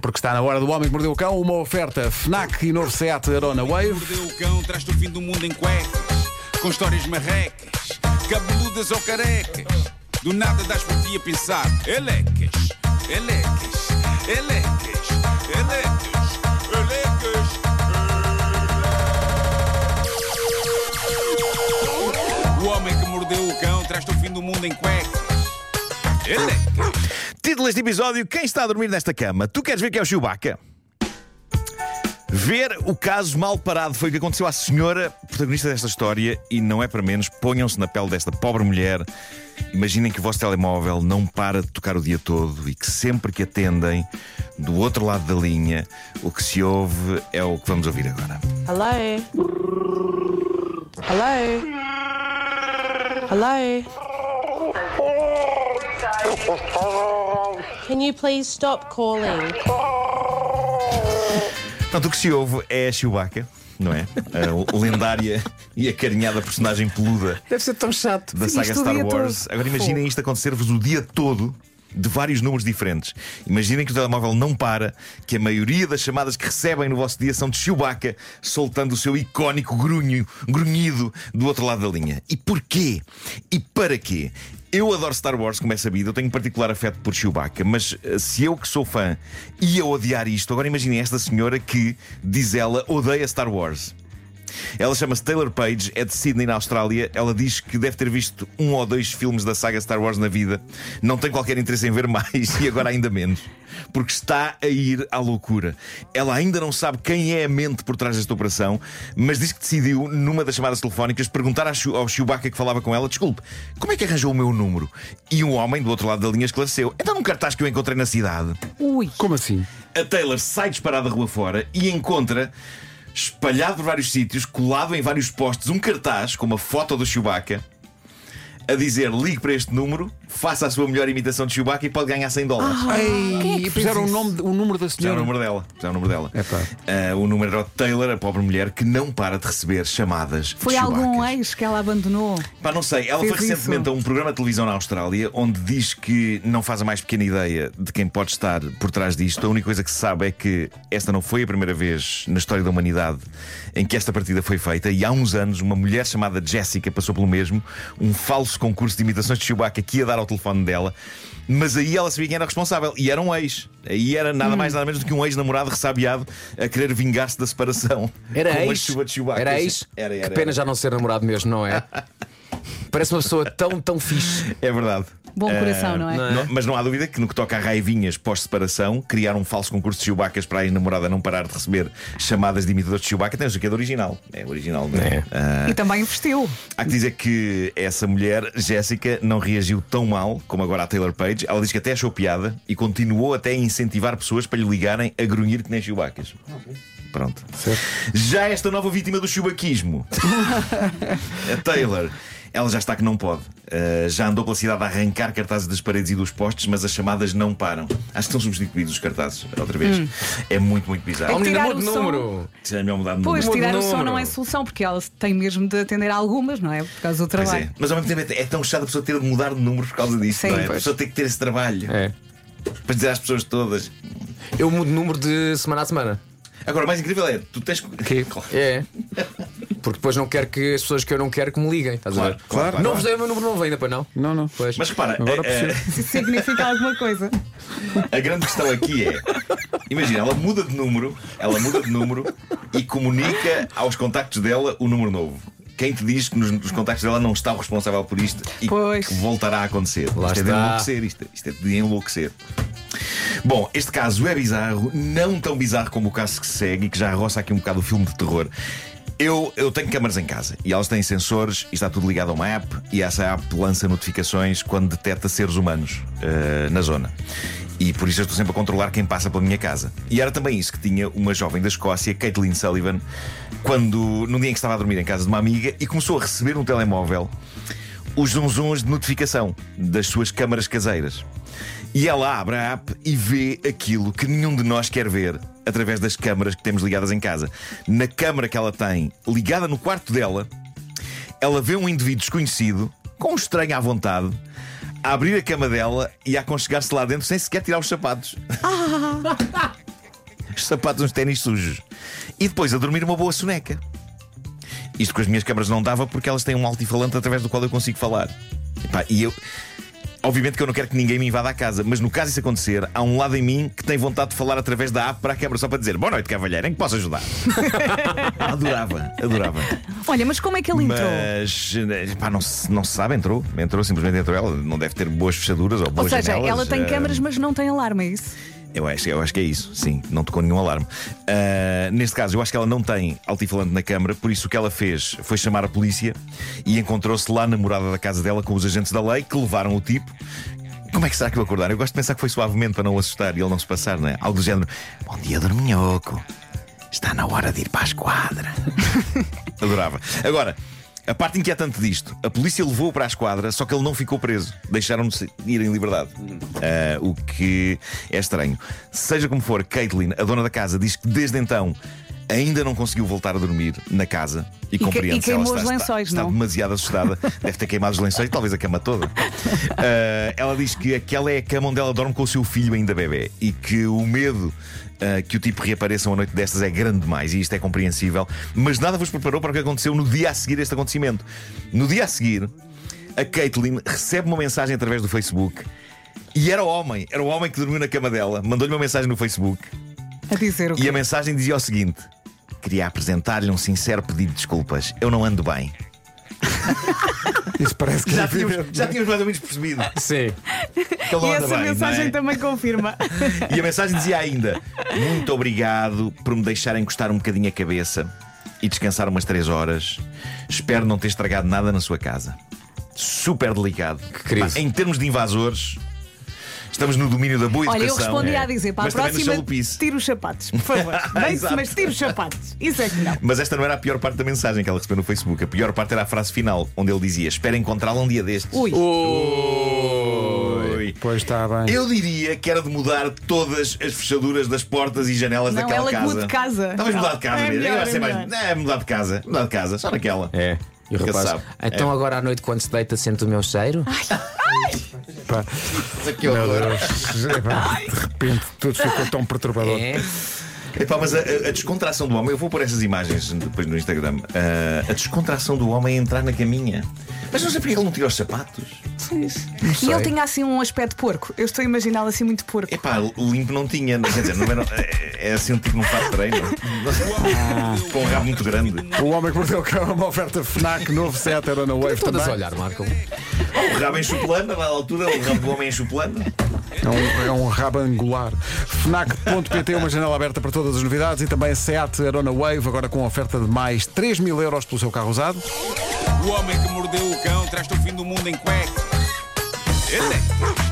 Porque está na hora do Homem que Mordeu o Cão, uma oferta FNAC e novo Seat Arona Wave. Mordeu o cão, traz-te o fim do mundo em cuecas, com histórias marrecas, cabeludas ou carecas. Do nada das por ti a pensar, elecas, elecas, elecas, elecas, elecas. O homem que mordeu o cão, traz-te o fim do mundo em cuecas. Elecas. Título deste episódio: Quem está a dormir nesta cama? Tu queres ver que é o Chewbacca? Ver o caso mal parado foi o que aconteceu à senhora protagonista desta história e não é para menos. Ponham-se na pele desta pobre mulher. Imaginem que o vosso telemóvel não para de tocar o dia todo e que sempre que atendem, do outro lado da linha, o que se ouve é o que vamos ouvir agora. Hello. Hello. Hello. Can you please stop calling? Portanto, o que se ouve é a Chewbacca, não é? A lendária e acarinhada personagem peluda Deve ser tão chato. da saga Isto o Star dia Wars. todo. Agora imaginem isto acontecer-vos o dia todo. De vários números diferentes. Imaginem que o telemóvel não para, que a maioria das chamadas que recebem no vosso dia são de Chewbacca, soltando o seu icónico grunho, grunhido do outro lado da linha. E porquê? E para quê? Eu adoro Star Wars, como é sabido, eu tenho um particular afeto por Chewbacca, mas eh, se eu que sou fã ia odiar isto, agora imaginem esta senhora que, diz ela, odeia Star Wars. Ela chama-se Taylor Page, é de Sydney, na Austrália. Ela diz que deve ter visto um ou dois filmes da saga Star Wars na vida. Não tem qualquer interesse em ver mais e agora ainda menos. Porque está a ir à loucura. Ela ainda não sabe quem é a mente por trás desta operação, mas diz que decidiu, numa das chamadas telefónicas, perguntar ao Chew- ao Chewbacca que falava com ela: Desculpe, como é que arranjou o meu número? E um homem do outro lado da linha esclareceu: Então num cartaz que eu encontrei na cidade. Ui. Como assim? A Taylor sai disparada rua fora e encontra, espalhado por vários sítios, colado em vários postes, um cartaz com uma foto do Chewbacca a dizer: ligue para este número, faça a sua melhor imitação de Chewbacca e pode ganhar 100 dólares. Ei, e puseram o, nome, o número da Já é o senhora. número dela. É o número dela. Epá. Ah, o número era o Taylor, a pobre mulher, que não para de receber chamadas. Foi de algum ex que ela abandonou? Pá, não sei, ela Fez foi recentemente isso. a um programa de televisão na Austrália onde diz que não faz a mais pequena ideia de quem pode estar por trás disto. A única coisa que se sabe é que esta não foi a primeira vez na história da humanidade em que esta partida foi feita e há uns anos uma mulher chamada Jessica passou pelo mesmo, um falso concurso de imitações de Chewbacca que ia dar ao telefone dela. Mas aí ela sabia quem era responsável e era um ex. Aí era Hum. nada mais nada menos do que um ex-namorado ressabiado a querer vingar-se da separação. Era com uma ex. chuva de. Era ex. Era, era, que pena já não ser namorado mesmo, não é? Parece uma pessoa tão, tão fixe. É verdade. Bom coração, Ah, não é? não é? Não- mas não há dúvida que no que toca a raivinhas pós-separação, criar um falso concurso de Chewbaccas para a ex-namorada não parar de receber chamadas de imitadores de Chewbacca tem o que é do original. É original, não é? É. Ah, E também investiu. há que dizer que essa mulher, Jéssica, não reagiu tão mal como agora a Taylor Page. Ela diz que até achou piada e continuou até a incentivar pessoas para lhe ligarem a grunhir que nem Chewbaccas. Pronto. Já esta nova vítima do chubaquismo, a Taylor, ela já está que não pode. Uh, já andou pela cidade a arrancar cartazes das paredes e dos postes, mas as chamadas não param. Acho que estão substituídos os cartazes outra vez. É muito, muito bizarro. Menina, tirar o som. número. Seria melhor mudar de Pois, número. tirar o som número. não é solução, porque ela tem mesmo de atender a algumas, não é? Por causa do Pois trabalho. é. Mas ao mesmo tempo é é tão chato a pessoa ter de mudar de número por causa disso. Sim. não é? A Pois. pessoa tem que ter esse trabalho É. para dizer às pessoas todas. Eu mudo de número de semana a semana. Agora, o mais incrível é, tu tens que. Claro. É. Porque depois não quero que as pessoas que eu não quero que me liguem. Estás a Claro, ver? claro, claro. Não vos dei o meu número novo ainda, para não? Não, não. Pois. Mas repara, Agora a- a- percebo. Isso significa alguma coisa. A grande questão aqui é: imagina, ela muda de número, ela muda de número e comunica aos contactos dela o número novo. Quem te diz que nos, nos contactos dela não está o responsável por isto e Pois. que voltará a acontecer? Lá isto é de está. enlouquecer, isto, isto é de enlouquecer. Bom, este caso é bizarro, não tão bizarro como o caso que se segue e que já roça aqui um bocado o filme de terror. Eu, eu tenho câmaras em casa e elas têm sensores e está tudo ligado a uma app e essa app lança notificações quando detecta seres humanos eh, na zona. E por isso eu estou sempre a controlar quem passa pela minha casa. E era também isso que tinha uma jovem da Escócia, Caitlin Sullivan, quando, num dia em que estava a dormir em casa de uma amiga e começou a receber no telemóvel os zunzuns de notificação das suas câmaras caseiras. E ela abre a app e vê aquilo que nenhum de nós quer ver através das câmaras que temos ligadas em casa. Na câmara que ela tem ligada no quarto dela, ela vê um indivíduo desconhecido, com um estranho à vontade, a abrir a cama dela e a aconchegar-se lá dentro sem sequer tirar os sapatos. sapatos, uns ténis sujos. E depois a dormir uma boa soneca. Isto com as minhas câmaras não dava porque elas têm um altifalante através do qual eu consigo falar. Epá, e eu. Obviamente que eu não quero que ninguém me invada a casa, mas no caso isso acontecer, há um lado em mim que tem vontade de falar através da app para a câmara só para dizer boa noite, cavalheiro, em que posso ajudar? adorava, adorava. Olha, mas como é que ele entrou? Mas pá, não, se, não se sabe, entrou. Entrou, simplesmente entrou. Ela não deve ter boas fechaduras ou Ou boas seja, janelas. ela tem Ah, câmaras, mas não tem alarme, é isso? Eu acho, eu acho que é isso, sim, não tocou nenhum alarme. Ah, neste caso, eu acho que ela não tem altifalante na câmara, por isso o que ela fez foi chamar a polícia e encontrou-se lá na morada da casa dela com os agentes da lei que levaram o tipo. Como é que será que eu acordar? Eu gosto de pensar que foi suavemente para não o assustar e ele não se passar, não é? Algo do género: Bom dia, dorminhoco. Está na hora de ir para a esquadra. Adorava. Agora, a parte inquietante disto: a polícia levou-o para a esquadra, só que ele não ficou preso. Deixaram-no ir em liberdade. Ah, o que é estranho. Seja como for, Caitlin, a dona da casa, diz que desde então. Ainda não conseguiu voltar a dormir na casa e, que- compreende e se ela queimou está, os está- lençóis, está não? demasiado assustada. Deve ter queimado os lençóis, talvez a cama toda. Ah, ela diz que aquela é a cama onde ela dorme com o seu filho ainda bebê e que o medo ah, que o tipo reapareça uma noite destas é grande demais e isto é compreensível. Mas nada vos preparou para o que aconteceu no dia a seguir a este acontecimento. No dia a seguir, a Caitlin recebe uma mensagem através do Facebook. E era o homem, era o homem que dormiu na cama dela, mandou-lhe uma mensagem no Facebook A dizer o e quê? a mensagem dizia o seguinte: Queria apresentar-lhe um sincero pedido de desculpas. Eu não ando bem. Isso parece que Já é tínhamos, já tínhamos mais ou menos percebido Sim. que ele E essa bem, mensagem é? também confirma. E a mensagem dizia ainda: Muito obrigado por me deixar encostar um bocadinho a cabeça e descansar umas 3 horas. Espero não ter estragado nada na sua casa. Super delicado. querido. Pá, em termos de invasores, estamos no domínio da boa Olha, eu educação. respondi É. a dizer para Mas a no próxima, tira os sapatos, por favor. Bem-se, Exato. mas tira os sapatos. Isso é que não. Mas esta não era a pior parte da mensagem que ela recebeu no Facebook. A pior parte era a frase final, onde ele dizia: Espero encontrá-la um dia destes. Ui. Ui. Pois está bem. Eu diria que era de mudar todas as fechaduras das portas e janelas Não, daquela ela que casa. mude de casa. Talvez mudar de casa É mesmo. melhor, é mais-. É, mudar de casa. Mudar de casa, só naquela. É. E o rapaz, sabe. então É. agora à noite quando se deita sente o meu cheiro? Pá, Meu. Deus. Epá, De repente tudo ficou tão perturbador. É. Epá, mas a, a- descontração do homem, eu vou pôr essas imagens depois no Instagram. Ah, a descontração do homem é entrar na caminha. Mas não sei porque ele não tira os sapatos. E ele tinha assim um aspecto porco. Eu estou a imaginá-lo assim muito porco. Epá, limpo não tinha. Quer dizer, não era, é, é assim um tipo que não faz treino. Com um rabo muito grande. O Homem que Mordeu o Cão é uma oferta FNAC novo set era na Wave Todas a também. olhar, Marco. O rabo em chuplana, na altura, o rabo do homem em chuplana. É um, é um rabo angular. FNAC.pt, uma janela aberta para todas as novidades e também Seat Arona Wave, agora com oferta de mais 3 mil euros pelo seu carro usado. O homem que mordeu o cão traz-te o fim do mundo em cuecas. Ele é.